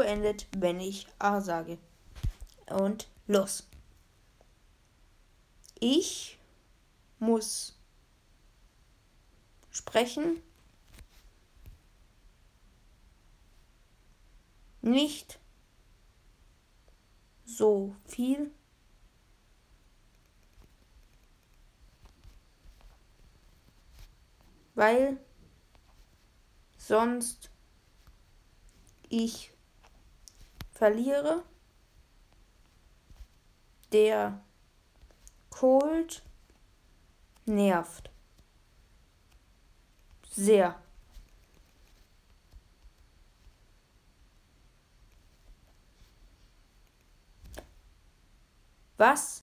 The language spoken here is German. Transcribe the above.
endet, wenn ich A sage. Und los. Ich muss sprechen. Nicht so viel. Weil sonst ich verliere. Der Cold nervt. Sehr. Was